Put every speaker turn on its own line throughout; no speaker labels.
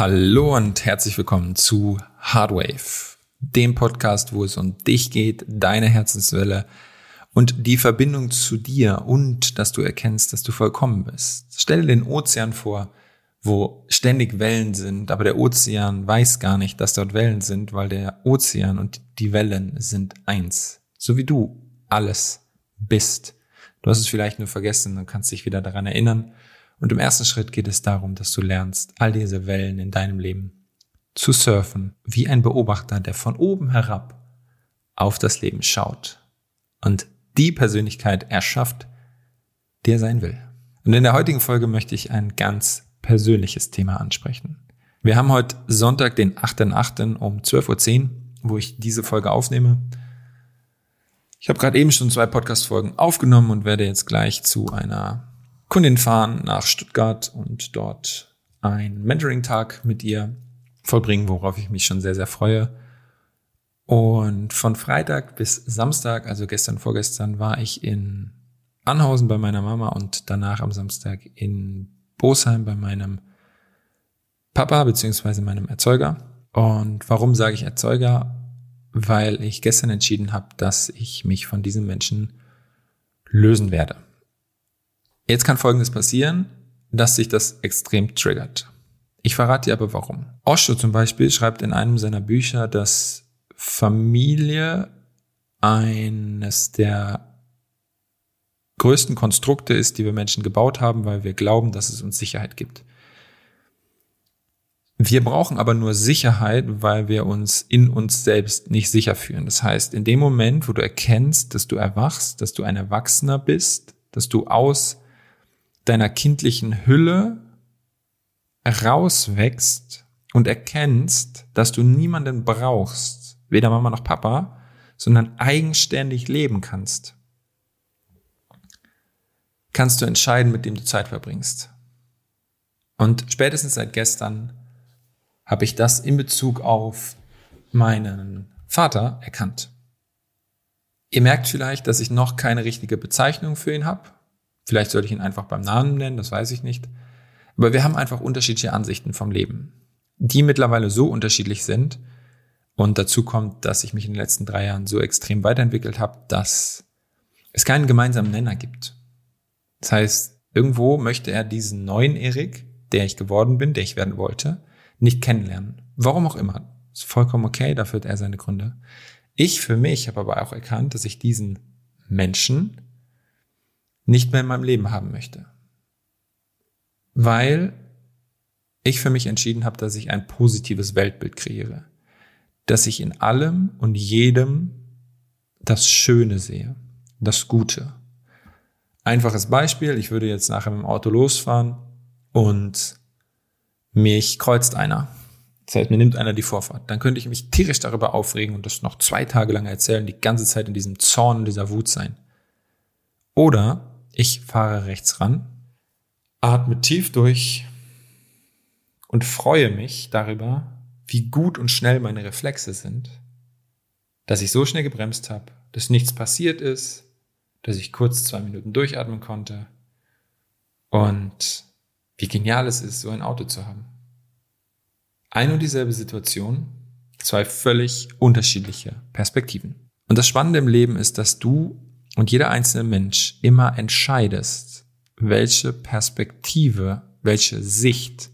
Hallo und herzlich willkommen zu Hardwave, dem Podcast, wo es um dich geht, deine Herzenswelle und die Verbindung zu dir und dass du erkennst, dass du vollkommen bist. Stelle den Ozean vor, wo ständig Wellen sind, aber der Ozean weiß gar nicht, dass dort Wellen sind, weil der Ozean und die Wellen sind eins, so wie du alles bist. Du hast es vielleicht nur vergessen und kannst dich wieder daran erinnern und im ersten Schritt geht es darum, dass du lernst, all diese Wellen in deinem Leben zu surfen, wie ein Beobachter, der von oben herab auf das Leben schaut und die Persönlichkeit erschafft, der sein will. Und in der heutigen Folge möchte ich ein ganz persönliches Thema ansprechen. Wir haben heute Sonntag, den 8.8. um 12.10 Uhr, wo ich diese Folge aufnehme. Ich habe gerade eben schon zwei Podcast-Folgen aufgenommen und werde jetzt gleich zu einer Kundin fahren nach Stuttgart und dort einen Mentoring-Tag mit ihr vollbringen, worauf ich mich schon sehr, sehr freue. Und von Freitag bis Samstag, also gestern, vorgestern, war ich in Anhausen bei meiner Mama und danach am Samstag in Bosheim bei meinem Papa beziehungsweise meinem Erzeuger. Und warum sage ich Erzeuger? Weil ich gestern entschieden habe, dass ich mich von diesen Menschen lösen werde. Jetzt kann Folgendes passieren, dass sich das extrem triggert. Ich verrate dir aber warum. Osho zum Beispiel schreibt in einem seiner Bücher, dass Familie eines der größten Konstrukte ist, die wir Menschen gebaut haben, weil wir glauben, dass es uns Sicherheit gibt. Wir brauchen aber nur Sicherheit, weil wir uns in uns selbst nicht sicher fühlen. Das heißt, in dem Moment, wo du erkennst, dass du erwachst, dass du ein Erwachsener bist, dass du aus deiner kindlichen Hülle rauswächst und erkennst, dass du niemanden brauchst, weder Mama noch Papa, sondern eigenständig leben kannst, kannst du entscheiden, mit dem du Zeit verbringst. Und spätestens seit gestern habe ich das in Bezug auf meinen Vater erkannt. Ihr merkt vielleicht, dass ich noch keine richtige Bezeichnung für ihn habe. Vielleicht sollte ich ihn einfach beim Namen nennen, das weiß ich nicht. Aber wir haben einfach unterschiedliche Ansichten vom Leben, die mittlerweile so unterschiedlich sind. Und dazu kommt, dass ich mich in den letzten drei Jahren so extrem weiterentwickelt habe, dass es keinen gemeinsamen Nenner gibt. Das heißt, irgendwo möchte er diesen neuen Erik, der ich geworden bin, der ich werden wollte, nicht kennenlernen. Warum auch immer. Ist vollkommen okay, dafür hat er seine Gründe. Ich für mich habe aber auch erkannt, dass ich diesen Menschen nicht mehr in meinem Leben haben möchte. Weil ich für mich entschieden habe, dass ich ein positives Weltbild kreiere. Dass ich in allem und jedem das Schöne sehe, das Gute. Einfaches Beispiel, ich würde jetzt nachher mit dem Auto losfahren und mich kreuzt einer. Das heißt, mir nimmt einer die Vorfahrt. Dann könnte ich mich tierisch darüber aufregen und das noch zwei Tage lang erzählen, die ganze Zeit in diesem Zorn und dieser Wut sein. Oder ich fahre rechts ran, atme tief durch und freue mich darüber, wie gut und schnell meine Reflexe sind, dass ich so schnell gebremst habe, dass nichts passiert ist, dass ich kurz zwei Minuten durchatmen konnte und wie genial es ist, so ein Auto zu haben. Ein und dieselbe Situation, zwei völlig unterschiedliche Perspektiven. Und das Spannende im Leben ist, dass du und jeder einzelne Mensch immer entscheidest, welche Perspektive, welche Sicht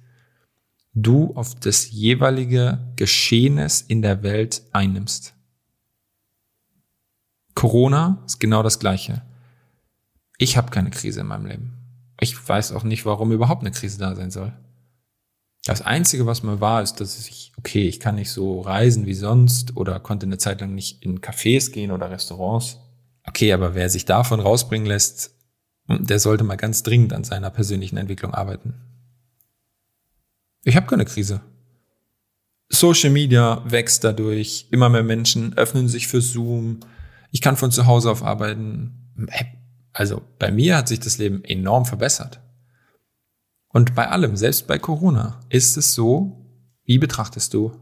du auf das jeweilige Geschehnis in der Welt einnimmst. Corona ist genau das Gleiche. Ich habe keine Krise in meinem Leben. Ich weiß auch nicht, warum überhaupt eine Krise da sein soll. Das Einzige, was mir war, ist, dass ich, okay, ich kann nicht so reisen wie sonst oder konnte eine Zeit lang nicht in Cafés gehen oder Restaurants. Okay, aber wer sich davon rausbringen lässt, der sollte mal ganz dringend an seiner persönlichen Entwicklung arbeiten. Ich habe keine Krise. Social Media wächst dadurch, immer mehr Menschen öffnen sich für Zoom. Ich kann von zu Hause auf arbeiten. Also bei mir hat sich das Leben enorm verbessert. Und bei allem, selbst bei Corona, ist es so, wie betrachtest du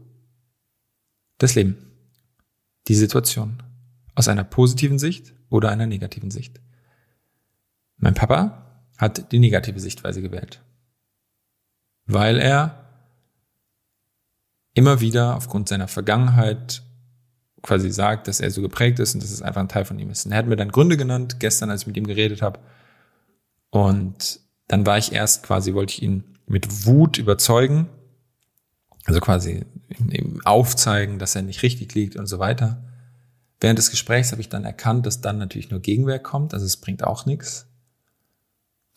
das Leben, die Situation aus einer positiven Sicht oder einer negativen Sicht. Mein Papa hat die negative Sichtweise gewählt, weil er immer wieder aufgrund seiner Vergangenheit quasi sagt, dass er so geprägt ist und dass es einfach ein Teil von ihm ist. Und er hat mir dann Gründe genannt, gestern, als ich mit ihm geredet habe. Und dann war ich erst quasi, wollte ich ihn mit Wut überzeugen, also quasi aufzeigen, dass er nicht richtig liegt und so weiter. Während des Gesprächs habe ich dann erkannt, dass dann natürlich nur Gegenwehr kommt, also es bringt auch nichts.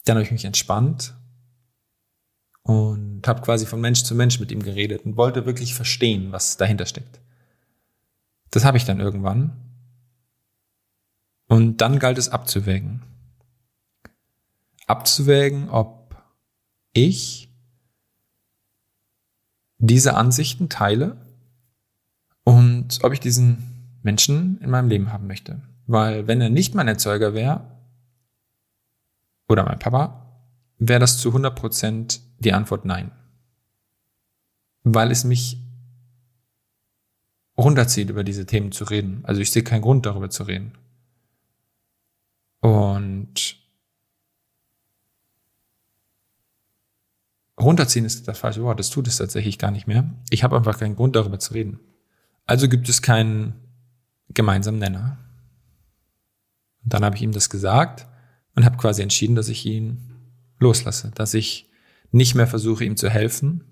Dann habe ich mich entspannt und habe quasi von Mensch zu Mensch mit ihm geredet und wollte wirklich verstehen, was dahinter steckt. Das habe ich dann irgendwann. Und dann galt es abzuwägen. Abzuwägen, ob ich diese Ansichten teile und ob ich diesen Menschen in meinem Leben haben möchte. Weil wenn er nicht mein Erzeuger wäre, oder mein Papa, wäre das zu 100% die Antwort nein. Weil es mich runterzieht, über diese Themen zu reden. Also ich sehe keinen Grund, darüber zu reden. Und runterziehen ist das falsche Wort. Das tut es tatsächlich gar nicht mehr. Ich habe einfach keinen Grund, darüber zu reden. Also gibt es keinen gemeinsamen Nenner. Und dann habe ich ihm das gesagt und habe quasi entschieden, dass ich ihn loslasse, dass ich nicht mehr versuche, ihm zu helfen,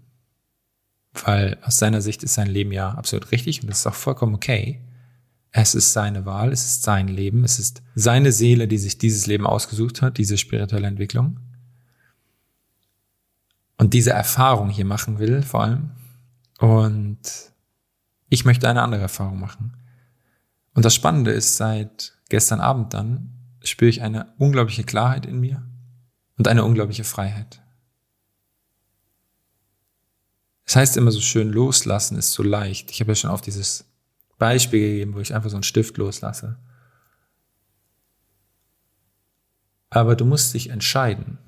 weil aus seiner Sicht ist sein Leben ja absolut richtig und das ist auch vollkommen okay. Es ist seine Wahl, es ist sein Leben, es ist seine Seele, die sich dieses Leben ausgesucht hat, diese spirituelle Entwicklung. Und diese Erfahrung hier machen will, vor allem. Und ich möchte eine andere Erfahrung machen. Und das Spannende ist, seit gestern Abend dann spüre ich eine unglaubliche Klarheit in mir und eine unglaubliche Freiheit. Es heißt immer so schön, loslassen ist so leicht. Ich habe ja schon auf dieses Beispiel gegeben, wo ich einfach so einen Stift loslasse. Aber du musst dich entscheiden,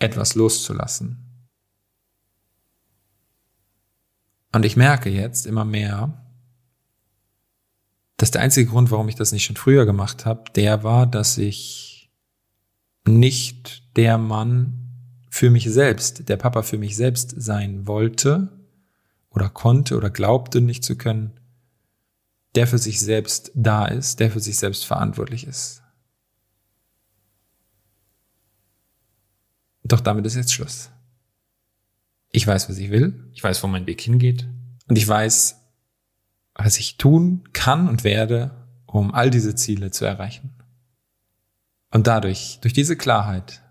etwas loszulassen. Und ich merke jetzt immer mehr, dass der einzige Grund, warum ich das nicht schon früher gemacht habe, der war, dass ich nicht der Mann für mich selbst, der Papa für mich selbst sein wollte oder konnte oder glaubte nicht zu können, der für sich selbst da ist, der für sich selbst verantwortlich ist. Doch damit ist jetzt Schluss. Ich weiß, was ich will, ich weiß, wo mein Weg hingeht und ich weiß, was ich tun kann und werde, um all diese Ziele zu erreichen. Und dadurch, durch diese Klarheit,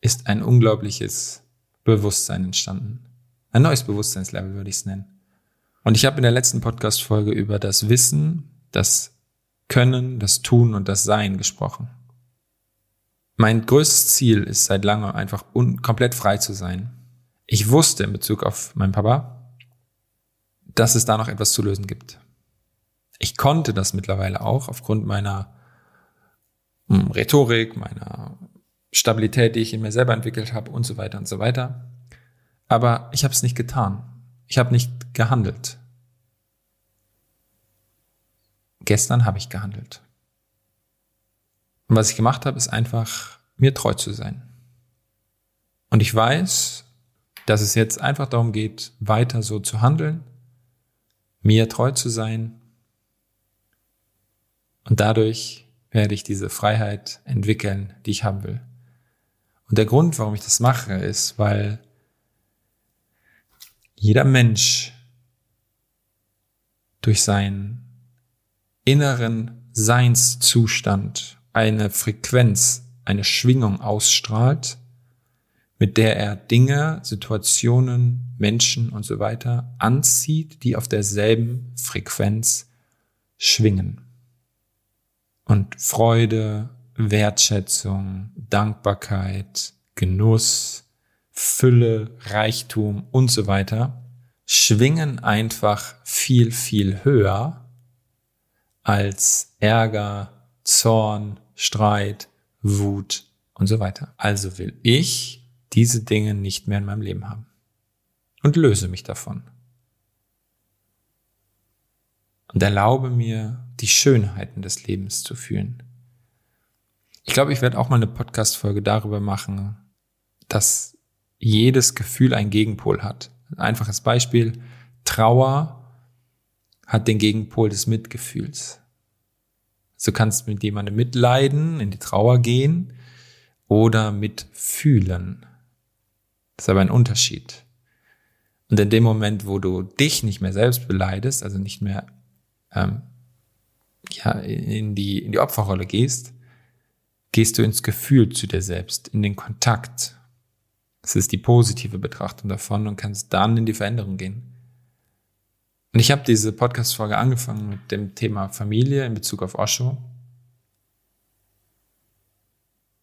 ist ein unglaubliches Bewusstsein entstanden. Ein neues Bewusstseinslevel würde ich es nennen. Und ich habe in der letzten Podcast-Folge über das Wissen, das Können, das Tun und das Sein gesprochen. Mein größtes Ziel ist seit langem einfach komplett frei zu sein. Ich wusste in Bezug auf meinen Papa, dass es da noch etwas zu lösen gibt. Ich konnte das mittlerweile auch aufgrund meiner hm, Rhetorik, meiner Stabilität, die ich in mir selber entwickelt habe und so weiter und so weiter. Aber ich habe es nicht getan. Ich habe nicht gehandelt. Gestern habe ich gehandelt. Und was ich gemacht habe, ist einfach mir treu zu sein. Und ich weiß, dass es jetzt einfach darum geht, weiter so zu handeln, mir treu zu sein. Und dadurch werde ich diese Freiheit entwickeln, die ich haben will. Und der Grund, warum ich das mache, ist, weil jeder Mensch durch seinen inneren Seinszustand eine Frequenz, eine Schwingung ausstrahlt, mit der er Dinge, Situationen, Menschen und so weiter anzieht, die auf derselben Frequenz schwingen. Und Freude, Wertschätzung, Dankbarkeit, Genuss, Fülle, Reichtum und so weiter schwingen einfach viel, viel höher als Ärger, Zorn, Streit, Wut und so weiter. Also will ich diese Dinge nicht mehr in meinem Leben haben und löse mich davon. Und erlaube mir, die Schönheiten des Lebens zu fühlen. Ich glaube, ich werde auch mal eine Podcast-Folge darüber machen, dass jedes Gefühl einen Gegenpol hat. Einfaches Beispiel. Trauer hat den Gegenpol des Mitgefühls. Du kannst mit jemandem mitleiden, in die Trauer gehen oder mitfühlen. Das ist aber ein Unterschied. Und in dem Moment, wo du dich nicht mehr selbst beleidest, also nicht mehr ähm, ja, in, die, in die Opferrolle gehst, gehst du ins Gefühl zu dir selbst, in den Kontakt. Das ist die positive Betrachtung davon und kannst dann in die Veränderung gehen. Und ich habe diese Podcast-Folge angefangen mit dem Thema Familie in Bezug auf Osho.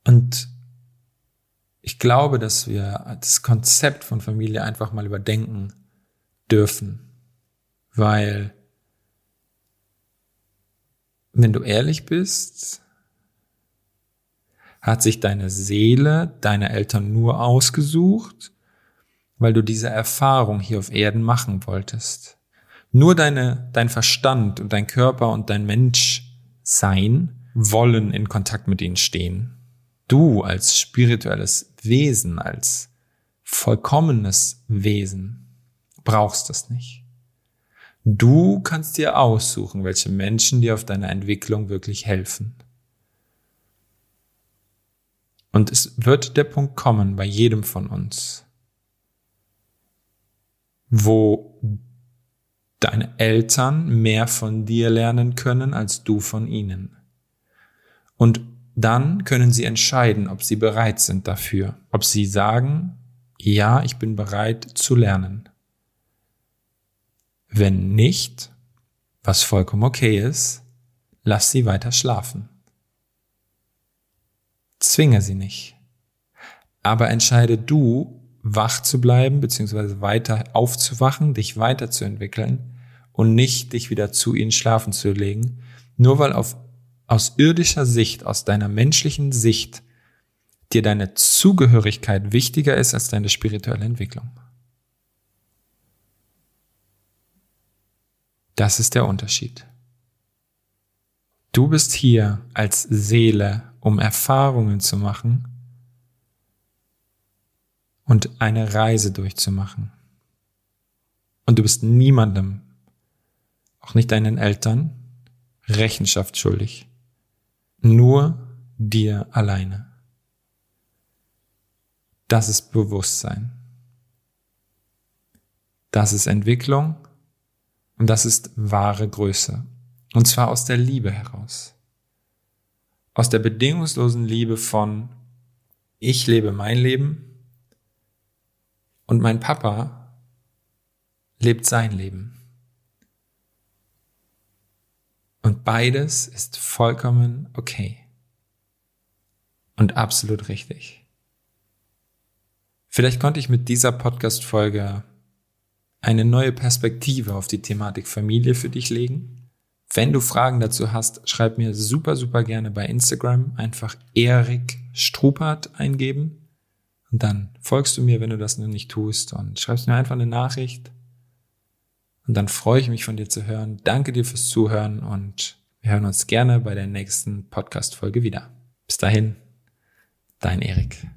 Und ich glaube, dass wir das Konzept von Familie einfach mal überdenken dürfen, weil wenn du ehrlich bist, hat sich deine Seele deine Eltern nur ausgesucht, weil du diese Erfahrung hier auf Erden machen wolltest. Nur deine, dein Verstand und dein Körper und dein Menschsein wollen in Kontakt mit ihnen stehen. Du als spirituelles Wesen, als vollkommenes Wesen brauchst das nicht. Du kannst dir aussuchen, welche Menschen dir auf deiner Entwicklung wirklich helfen. Und es wird der Punkt kommen bei jedem von uns, wo deine Eltern mehr von dir lernen können als du von ihnen. Und dann können sie entscheiden, ob sie bereit sind dafür, ob sie sagen, ja, ich bin bereit zu lernen. Wenn nicht, was vollkommen okay ist, lass sie weiter schlafen. Zwinge sie nicht. Aber entscheide du, wach zu bleiben, beziehungsweise weiter aufzuwachen, dich weiterzuentwickeln und nicht dich wieder zu ihnen schlafen zu legen, nur weil auf, aus irdischer Sicht, aus deiner menschlichen Sicht, dir deine Zugehörigkeit wichtiger ist als deine spirituelle Entwicklung. Das ist der Unterschied. Du bist hier als Seele, um Erfahrungen zu machen und eine Reise durchzumachen. Und du bist niemandem, auch nicht deinen Eltern, Rechenschaft schuldig. Nur dir alleine. Das ist Bewusstsein. Das ist Entwicklung und das ist wahre Größe. Und zwar aus der Liebe heraus. Aus der bedingungslosen Liebe von ich lebe mein Leben und mein Papa lebt sein Leben. Und beides ist vollkommen okay. Und absolut richtig. Vielleicht konnte ich mit dieser Podcast-Folge eine neue Perspektive auf die Thematik Familie für dich legen. Wenn du Fragen dazu hast, schreib mir super, super gerne bei Instagram einfach Erik Strupert eingeben. Und dann folgst du mir, wenn du das noch nicht tust und schreibst mir einfach eine Nachricht. Und dann freue ich mich von dir zu hören. Danke dir fürs Zuhören und wir hören uns gerne bei der nächsten Podcast-Folge wieder. Bis dahin, dein Erik.